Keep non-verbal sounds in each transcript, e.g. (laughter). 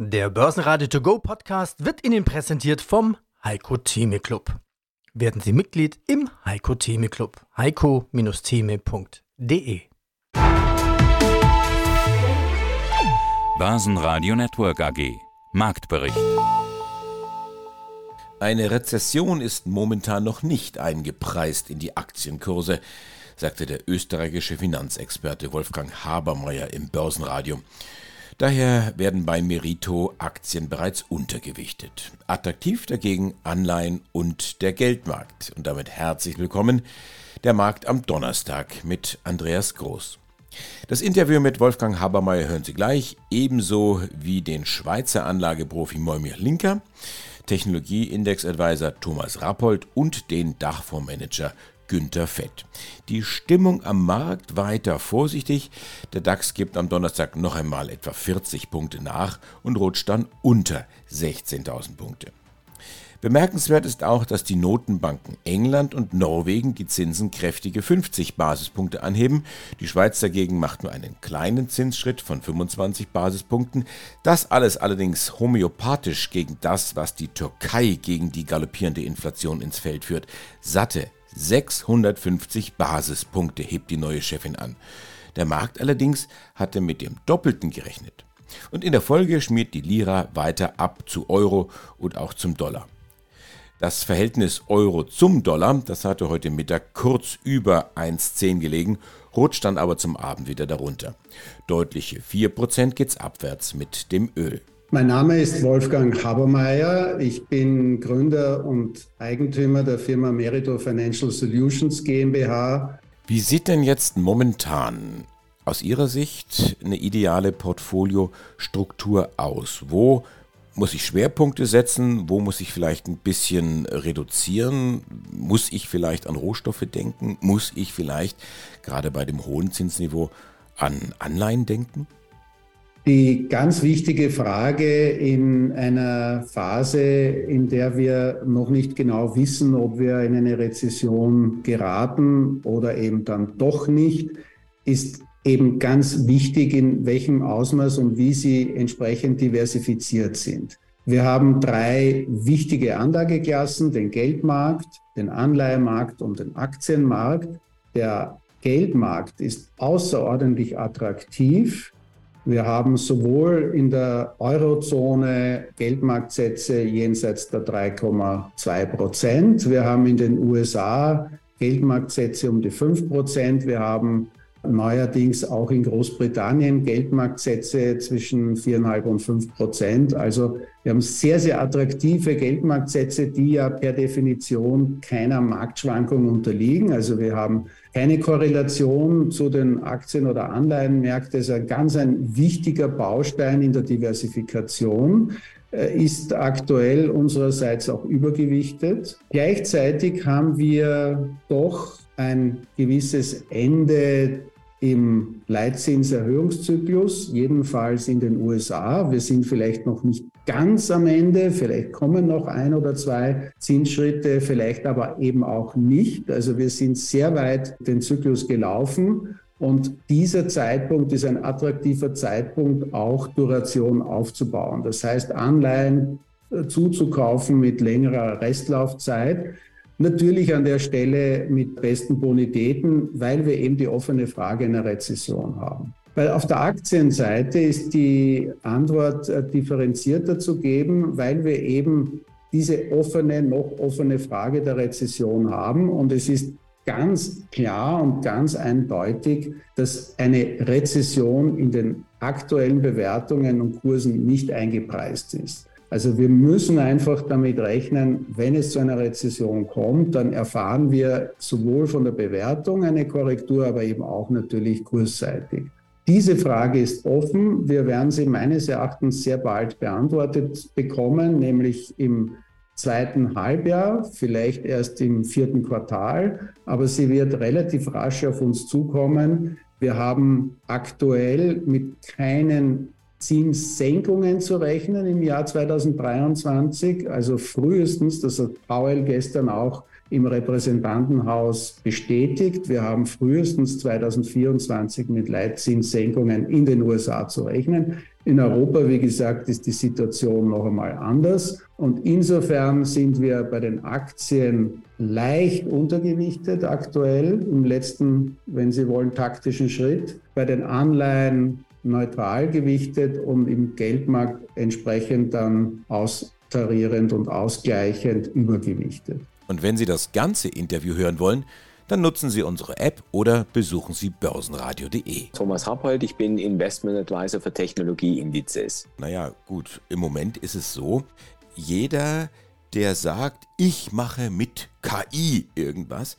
Der Börsenradio To Go Podcast wird Ihnen präsentiert vom Heiko Theme Club. Werden Sie Mitglied im Heiko Theme Club. heiko-theme.de Börsenradio Network AG Marktbericht Eine Rezession ist momentan noch nicht eingepreist in die Aktienkurse, sagte der österreichische Finanzexperte Wolfgang Habermeyer im Börsenradio. Daher werden bei Merito Aktien bereits untergewichtet. Attraktiv dagegen Anleihen und der Geldmarkt. Und damit herzlich willkommen der Markt am Donnerstag mit Andreas Groß. Das Interview mit Wolfgang Habermeyer hören Sie gleich, ebenso wie den Schweizer Anlageprofi Moimir Linker, Technologie-Index-Advisor Thomas Rappold und den Dachfondsmanager Günter Fett. Die Stimmung am Markt weiter vorsichtig. Der DAX gibt am Donnerstag noch einmal etwa 40 Punkte nach und rutscht dann unter 16.000 Punkte. Bemerkenswert ist auch, dass die Notenbanken England und Norwegen die Zinsen kräftige 50 Basispunkte anheben. Die Schweiz dagegen macht nur einen kleinen Zinsschritt von 25 Basispunkten. Das alles allerdings homöopathisch gegen das, was die Türkei gegen die galoppierende Inflation ins Feld führt. Satte 650 Basispunkte hebt die neue Chefin an. Der Markt allerdings hatte mit dem Doppelten gerechnet. Und in der Folge schmiert die Lira weiter ab zu Euro und auch zum Dollar. Das Verhältnis Euro zum Dollar, das hatte heute Mittag kurz über 1,10 gelegen, rutscht dann aber zum Abend wieder darunter. Deutliche 4% geht's abwärts mit dem Öl. Mein Name ist Wolfgang Habermeier. Ich bin Gründer und Eigentümer der Firma Merito Financial Solutions GmbH. Wie sieht denn jetzt momentan aus Ihrer Sicht eine ideale Portfoliostruktur aus? Wo muss ich Schwerpunkte setzen? Wo muss ich vielleicht ein bisschen reduzieren? Muss ich vielleicht an Rohstoffe denken? Muss ich vielleicht gerade bei dem hohen Zinsniveau an Anleihen denken? Die ganz wichtige Frage in einer Phase, in der wir noch nicht genau wissen, ob wir in eine Rezession geraten oder eben dann doch nicht, ist eben ganz wichtig, in welchem Ausmaß und wie sie entsprechend diversifiziert sind. Wir haben drei wichtige Anlageklassen, den Geldmarkt, den Anleihemarkt und den Aktienmarkt. Der Geldmarkt ist außerordentlich attraktiv wir haben sowohl in der Eurozone Geldmarktsätze jenseits der 3,2 Prozent. Wir haben in den USA Geldmarktsätze um die 5 Prozent. Wir haben neuerdings auch in Großbritannien Geldmarktsätze zwischen 4,5 und 5 Prozent. Also wir haben sehr, sehr attraktive Geldmarktsätze, die ja per Definition keiner Marktschwankung unterliegen. Also wir haben keine Korrelation zu den Aktien- oder Anleihenmärkten. Das ist ein ganz ein wichtiger Baustein in der Diversifikation äh, ist aktuell unsererseits auch übergewichtet. Gleichzeitig haben wir doch ein gewisses Ende im Leitzinserhöhungszyklus, jedenfalls in den USA. Wir sind vielleicht noch nicht ganz am Ende, vielleicht kommen noch ein oder zwei Zinsschritte, vielleicht aber eben auch nicht. Also wir sind sehr weit den Zyklus gelaufen und dieser Zeitpunkt ist ein attraktiver Zeitpunkt, auch Duration aufzubauen. Das heißt, Anleihen äh, zuzukaufen mit längerer Restlaufzeit Natürlich an der Stelle mit besten Bonitäten, weil wir eben die offene Frage einer Rezession haben. Weil auf der Aktienseite ist die Antwort äh, differenzierter zu geben, weil wir eben diese offene, noch offene Frage der Rezession haben. Und es ist ganz klar und ganz eindeutig, dass eine Rezession in den aktuellen Bewertungen und Kursen nicht eingepreist ist. Also wir müssen einfach damit rechnen, wenn es zu einer Rezession kommt, dann erfahren wir sowohl von der Bewertung eine Korrektur, aber eben auch natürlich kursseitig. Diese Frage ist offen. Wir werden sie meines Erachtens sehr bald beantwortet bekommen, nämlich im zweiten Halbjahr, vielleicht erst im vierten Quartal, aber sie wird relativ rasch auf uns zukommen. Wir haben aktuell mit keinen Zinssenkungen zu rechnen im Jahr 2023. Also frühestens, das hat Powell gestern auch im Repräsentantenhaus bestätigt. Wir haben frühestens 2024 mit Leitzinssenkungen in den USA zu rechnen. In Europa, wie gesagt, ist die Situation noch einmal anders. Und insofern sind wir bei den Aktien leicht untergewichtet aktuell im letzten, wenn Sie wollen, taktischen Schritt. Bei den Anleihen neutral gewichtet und im Geldmarkt entsprechend dann austarierend und ausgleichend übergewichtet. Und wenn Sie das ganze Interview hören wollen, dann nutzen Sie unsere App oder besuchen Sie börsenradio.de. Thomas Rappold, ich bin Investment Advisor für Technologieindizes. Naja, gut, im Moment ist es so, jeder, der sagt, ich mache mit KI irgendwas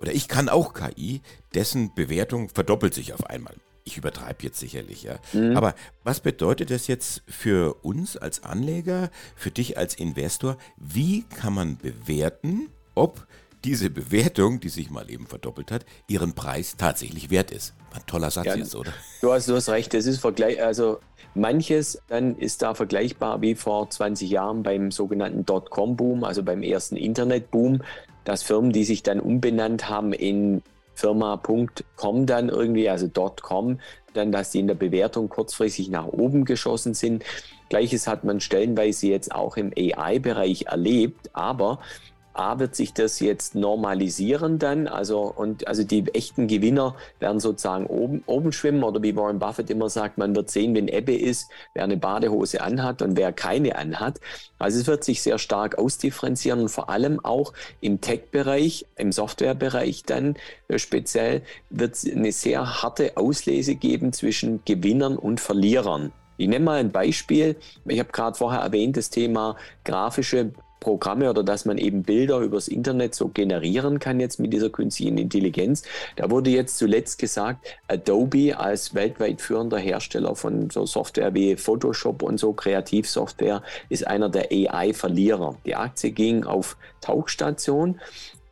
oder ich kann auch KI, dessen Bewertung verdoppelt sich auf einmal. Ich übertreibe jetzt sicherlich, ja. Mhm. Aber was bedeutet das jetzt für uns als Anleger, für dich als Investor? Wie kann man bewerten, ob diese Bewertung, die sich mal eben verdoppelt hat, ihren Preis tatsächlich wert ist. Ein toller Satz ja, jetzt, oder? Du hast, du hast recht, das ist Vergleich, also manches dann ist da vergleichbar wie vor 20 Jahren beim sogenannten Dotcom-Boom, also beim ersten Internet-Boom, dass Firmen, die sich dann umbenannt haben in Firma.com dann irgendwie, also .com, dann, dass die in der Bewertung kurzfristig nach oben geschossen sind. Gleiches hat man stellenweise jetzt auch im AI-Bereich erlebt, aber A wird sich das jetzt normalisieren dann, also und also die echten Gewinner werden sozusagen oben, oben schwimmen oder wie Warren Buffett immer sagt, man wird sehen, wenn Ebbe ist, wer eine Badehose anhat und wer keine anhat. Also es wird sich sehr stark ausdifferenzieren und vor allem auch im Tech-Bereich, im Software-Bereich dann äh, speziell wird es eine sehr harte Auslese geben zwischen Gewinnern und Verlierern. Ich nenne mal ein Beispiel. Ich habe gerade vorher erwähnt, das Thema grafische Programme oder dass man eben Bilder übers Internet so generieren kann jetzt mit dieser künstlichen Intelligenz. Da wurde jetzt zuletzt gesagt, Adobe als weltweit führender Hersteller von so Software wie Photoshop und so Kreativsoftware ist einer der AI-Verlierer. Die Aktie ging auf Tauchstation.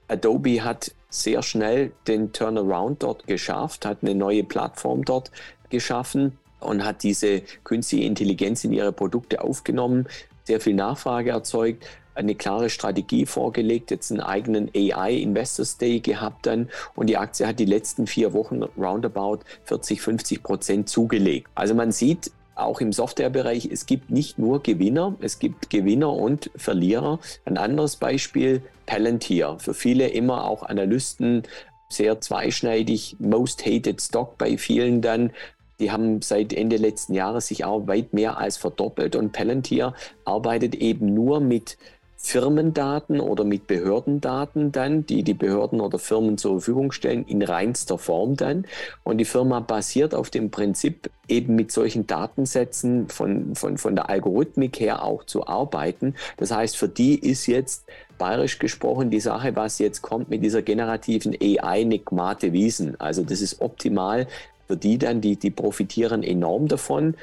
Adobe hat sehr schnell den Turnaround dort geschafft, hat eine neue Plattform dort geschaffen und hat diese künstliche Intelligenz in ihre Produkte aufgenommen, sehr viel Nachfrage erzeugt, eine klare Strategie vorgelegt, jetzt einen eigenen AI Investors Day gehabt dann und die Aktie hat die letzten vier Wochen roundabout 40, 50 Prozent zugelegt. Also man sieht, auch im Softwarebereich, es gibt nicht nur Gewinner, es gibt Gewinner und Verlierer. Ein anderes Beispiel, Palantir. Für viele immer auch Analysten sehr zweischneidig, most hated stock bei vielen dann. Die haben seit Ende letzten Jahres sich auch weit mehr als verdoppelt und Palantir arbeitet eben nur mit Firmendaten oder mit Behördendaten dann, die die Behörden oder Firmen zur Verfügung stellen, in reinster Form dann. Und die Firma basiert auf dem Prinzip, eben mit solchen Datensätzen von, von, von der Algorithmik her auch zu arbeiten. Das heißt, für die ist jetzt bayerisch gesprochen die Sache, was jetzt kommt mit dieser generativen AI Nigmate Wiesen. Also das ist optimal für die dann, die, die profitieren enorm davon.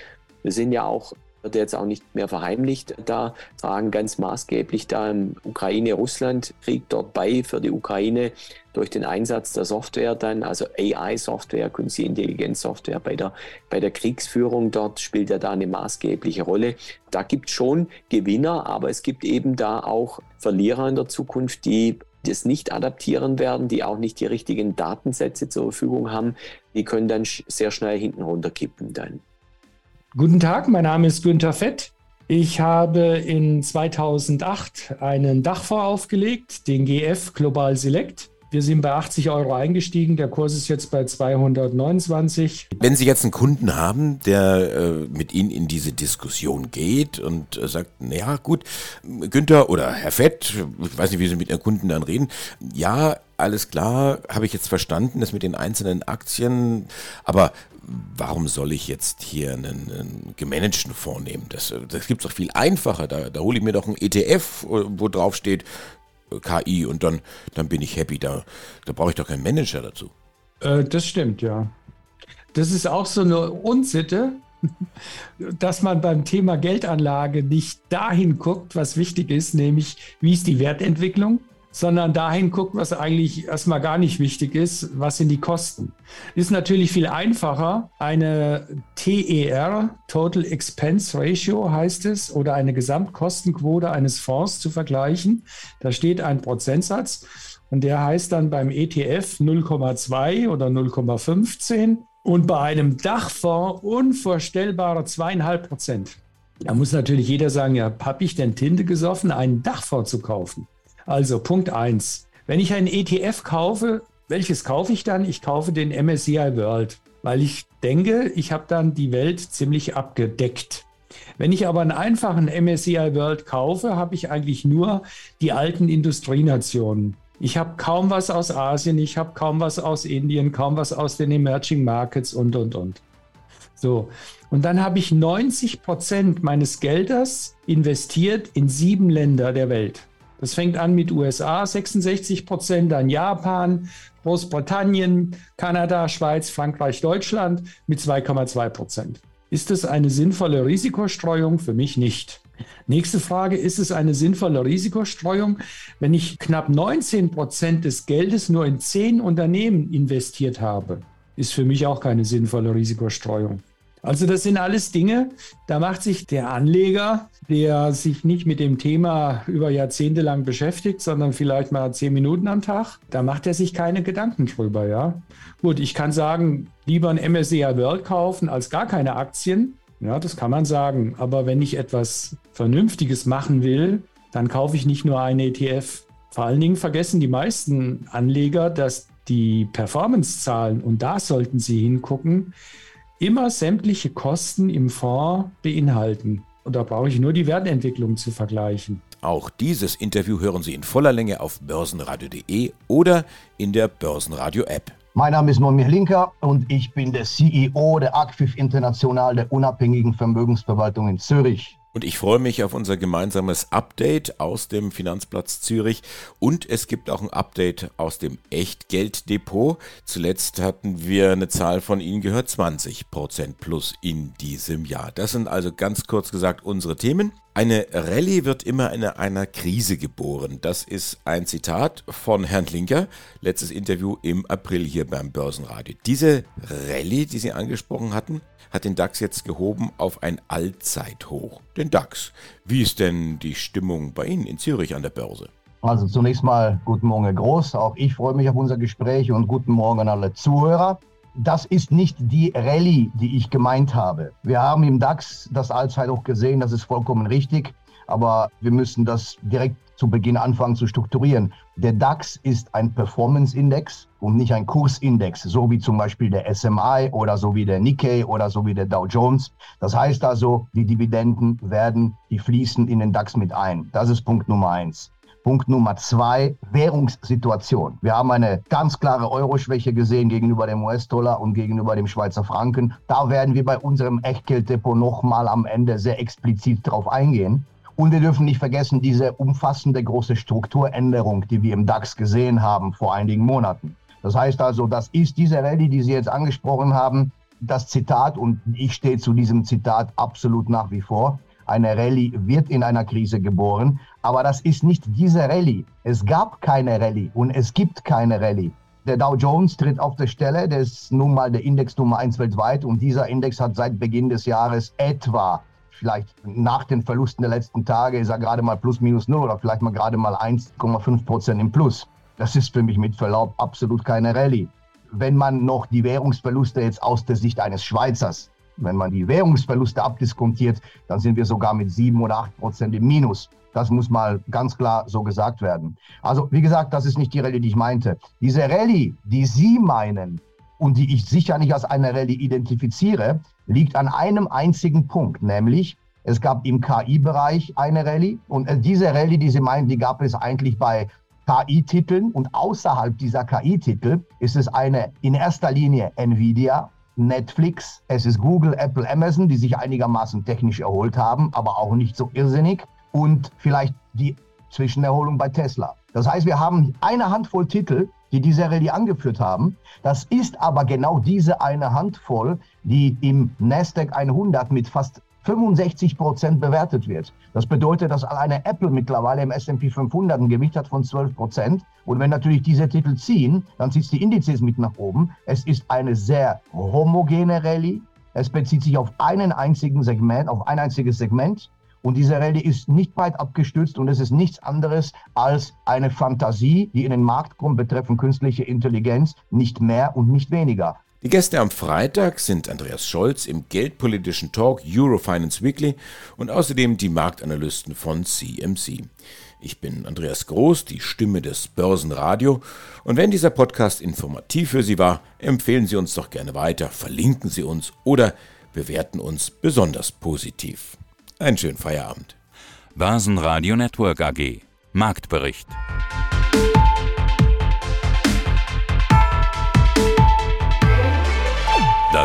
Wir sind ja auch wird jetzt auch nicht mehr verheimlicht, da tragen ganz maßgeblich da im Ukraine-Russland-Krieg dort bei für die Ukraine durch den Einsatz der Software dann, also AI-Software, künstliche Intelligenz-Software bei der, bei der Kriegsführung dort spielt ja da eine maßgebliche Rolle. Da gibt es schon Gewinner, aber es gibt eben da auch Verlierer in der Zukunft, die das nicht adaptieren werden, die auch nicht die richtigen Datensätze zur Verfügung haben, die können dann sehr schnell hinten runterkippen dann. Guten Tag, mein Name ist Günther Fett. Ich habe in 2008 einen Dachfonds aufgelegt, den GF Global Select. Wir sind bei 80 Euro eingestiegen, der Kurs ist jetzt bei 229. Wenn Sie jetzt einen Kunden haben, der äh, mit Ihnen in diese Diskussion geht und äh, sagt, naja gut, Günther oder Herr Fett, ich weiß nicht, wie Sie mit Ihren Kunden dann reden, ja, alles klar, habe ich jetzt verstanden, das mit den einzelnen Aktien, aber warum soll ich jetzt hier einen, einen gemanagten Fonds nehmen? Das, das gibt es doch viel einfacher. Da, da hole ich mir doch einen ETF, wo drauf steht äh, KI und dann, dann bin ich happy. Da, da brauche ich doch keinen Manager dazu. Äh, das stimmt, ja. Das ist auch so eine Unsitte, (laughs) dass man beim Thema Geldanlage nicht dahin guckt, was wichtig ist, nämlich wie ist die Wertentwicklung sondern dahin guckt, was eigentlich erstmal gar nicht wichtig ist, was sind die Kosten. Ist natürlich viel einfacher, eine TER, Total Expense Ratio heißt es, oder eine Gesamtkostenquote eines Fonds zu vergleichen. Da steht ein Prozentsatz und der heißt dann beim ETF 0,2 oder 0,15 Und bei einem Dachfonds unvorstellbare zweieinhalb Prozent. Da muss natürlich jeder sagen, ja, habe ich denn Tinte gesoffen, einen Dachfonds zu kaufen? Also Punkt 1. Wenn ich einen ETF kaufe, welches kaufe ich dann? Ich kaufe den MSCI World, weil ich denke, ich habe dann die Welt ziemlich abgedeckt. Wenn ich aber einen einfachen MSCI World kaufe, habe ich eigentlich nur die alten Industrienationen. Ich habe kaum was aus Asien, ich habe kaum was aus Indien, kaum was aus den Emerging Markets und, und, und. So, und dann habe ich 90 Prozent meines Geldes investiert in sieben Länder der Welt. Das fängt an mit USA 66 Prozent, dann Japan, Großbritannien, Kanada, Schweiz, Frankreich, Deutschland mit 2,2 Prozent. Ist das eine sinnvolle Risikostreuung? Für mich nicht. Nächste Frage, ist es eine sinnvolle Risikostreuung, wenn ich knapp 19 Prozent des Geldes nur in zehn Unternehmen investiert habe? Ist für mich auch keine sinnvolle Risikostreuung. Also das sind alles Dinge, da macht sich der Anleger, der sich nicht mit dem Thema über Jahrzehnte lang beschäftigt, sondern vielleicht mal zehn Minuten am Tag, da macht er sich keine Gedanken drüber, ja. Gut, ich kann sagen, lieber ein MSCI World kaufen als gar keine Aktien. Ja, das kann man sagen. Aber wenn ich etwas Vernünftiges machen will, dann kaufe ich nicht nur einen ETF. Vor allen Dingen vergessen die meisten Anleger, dass die Performance-Zahlen, und da sollten sie hingucken, immer sämtliche Kosten im Fonds beinhalten. Und da brauche ich nur die Wertentwicklung zu vergleichen. Auch dieses Interview hören Sie in voller Länge auf börsenradio.de oder in der Börsenradio-App. Mein Name ist Nomir Linker und ich bin der CEO der ACFIF International der unabhängigen Vermögensverwaltung in Zürich. Und ich freue mich auf unser gemeinsames Update aus dem Finanzplatz Zürich. Und es gibt auch ein Update aus dem Echtgelddepot. Zuletzt hatten wir eine Zahl von Ihnen gehört, 20% plus in diesem Jahr. Das sind also ganz kurz gesagt unsere Themen. Eine Rallye wird immer in einer Krise geboren. Das ist ein Zitat von Herrn Linker, letztes Interview im April hier beim Börsenradio. Diese Rallye, die Sie angesprochen hatten, hat den DAX jetzt gehoben auf ein Allzeithoch. Den DAX. Wie ist denn die Stimmung bei Ihnen in Zürich an der Börse? Also zunächst mal guten Morgen, Groß. Auch ich freue mich auf unser Gespräch und guten Morgen an alle Zuhörer. Das ist nicht die Rallye, die ich gemeint habe. Wir haben im DAX das Allzeithoch gesehen, das ist vollkommen richtig. Aber wir müssen das direkt zu Beginn anfangen zu strukturieren. Der DAX ist ein Performance-Index und nicht ein Kursindex, so wie zum Beispiel der SMI oder so wie der Nikkei oder so wie der Dow Jones. Das heißt also, die Dividenden werden, die fließen in den DAX mit ein. Das ist Punkt Nummer eins. Punkt Nummer zwei, Währungssituation. Wir haben eine ganz klare Euroschwäche gesehen gegenüber dem US-Dollar und gegenüber dem Schweizer Franken. Da werden wir bei unserem Echtgelddepot nochmal am Ende sehr explizit drauf eingehen. Und wir dürfen nicht vergessen, diese umfassende große Strukturänderung, die wir im DAX gesehen haben vor einigen Monaten. Das heißt also, das ist diese Rallye, die Sie jetzt angesprochen haben, das Zitat, und ich stehe zu diesem Zitat absolut nach wie vor, eine Rallye wird in einer Krise geboren, aber das ist nicht diese Rallye. Es gab keine Rallye und es gibt keine Rallye. Der Dow Jones tritt auf der Stelle, der ist nun mal der Index Nummer eins weltweit und dieser Index hat seit Beginn des Jahres etwa vielleicht nach den Verlusten der letzten Tage ist er gerade mal plus minus null oder vielleicht mal gerade mal 1,5 Prozent im Plus. Das ist für mich mit Verlaub absolut keine Rallye. Wenn man noch die Währungsverluste jetzt aus der Sicht eines Schweizers, wenn man die Währungsverluste abdiskontiert, dann sind wir sogar mit 7 oder 8 Prozent im Minus. Das muss mal ganz klar so gesagt werden. Also, wie gesagt, das ist nicht die Rallye, die ich meinte. Diese Rallye, die Sie meinen, und die ich sicher nicht als eine Rallye identifiziere, liegt an einem einzigen Punkt, nämlich es gab im KI-Bereich eine Rallye und äh, diese Rallye, die Sie meinen, die gab es eigentlich bei KI-Titeln und außerhalb dieser KI-Titel ist es eine in erster Linie Nvidia, Netflix, es ist Google, Apple, Amazon, die sich einigermaßen technisch erholt haben, aber auch nicht so irrsinnig und vielleicht die Zwischenerholung bei Tesla. Das heißt, wir haben eine Handvoll Titel, die diese Rallye angeführt haben. Das ist aber genau diese eine Handvoll, die im Nasdaq 100 mit fast 65 Prozent bewertet wird. Das bedeutet, dass alleine Apple mittlerweile im S&P 500 ein Gewicht hat von 12 Prozent. Und wenn natürlich diese Titel ziehen, dann zieht es die Indizes mit nach oben. Es ist eine sehr homogene Rallye. Es bezieht sich auf einen einzigen Segment, auf ein einziges Segment. Und diese Rallye ist nicht weit abgestützt und es ist nichts anderes als eine Fantasie, die in den Markt kommt betreffend künstliche Intelligenz, nicht mehr und nicht weniger. Die Gäste am Freitag sind Andreas Scholz im geldpolitischen Talk Eurofinance Weekly und außerdem die Marktanalysten von CMC. Ich bin Andreas Groß, die Stimme des Börsenradio. Und wenn dieser Podcast informativ für Sie war, empfehlen Sie uns doch gerne weiter, verlinken Sie uns oder bewerten uns besonders positiv. Einen schönen Feierabend. Börsenradio Network AG. Marktbericht.